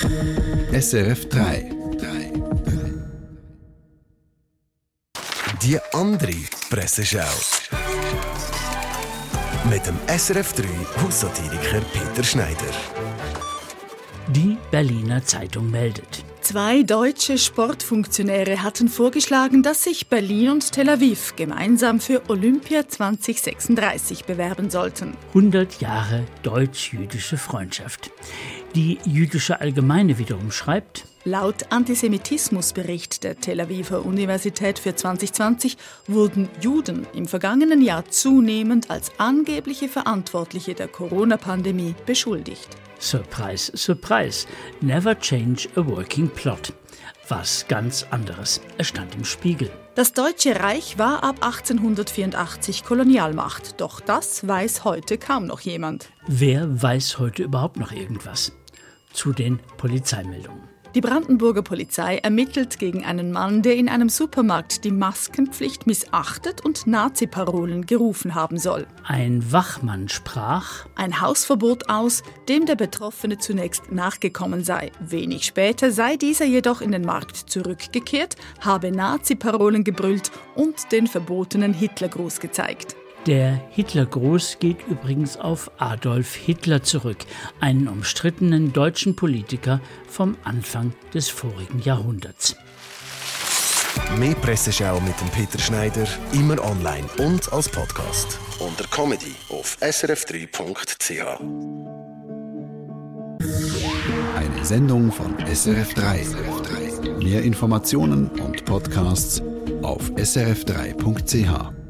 SRF 3. Die andere Presseschau. Mit dem SRF 3 Haussatiriker Peter Schneider. Die Berliner Zeitung meldet. Zwei deutsche Sportfunktionäre hatten vorgeschlagen, dass sich Berlin und Tel Aviv gemeinsam für Olympia 2036 bewerben sollten. 100 Jahre deutsch-jüdische Freundschaft. Die jüdische Allgemeine wiederum schreibt, Laut Antisemitismusbericht der Tel Aviver Universität für 2020 wurden Juden im vergangenen Jahr zunehmend als angebliche Verantwortliche der Corona-Pandemie beschuldigt. Surprise, surprise, never change a working plot. Was ganz anderes. Es stand im Spiegel. Das Deutsche Reich war ab 1884 Kolonialmacht, doch das weiß heute kaum noch jemand. Wer weiß heute überhaupt noch irgendwas? Zu den Polizeimeldungen. Die Brandenburger Polizei ermittelt gegen einen Mann, der in einem Supermarkt die Maskenpflicht missachtet und Nazi-Parolen gerufen haben soll. Ein Wachmann sprach, Ein Hausverbot aus, dem der Betroffene zunächst nachgekommen sei. Wenig später sei dieser jedoch in den Markt zurückgekehrt, habe Nazi-Parolen gebrüllt und den verbotenen Hitlergruß gezeigt. Der Hitlergruß geht übrigens auf Adolf Hitler zurück, einen umstrittenen deutschen Politiker vom Anfang des vorigen Jahrhunderts. Mehr Presseschau mit dem Peter Schneider immer online und als Podcast unter Comedy auf srf3.ch. Eine Sendung von SRF3. Mehr Informationen und Podcasts auf srf3.ch.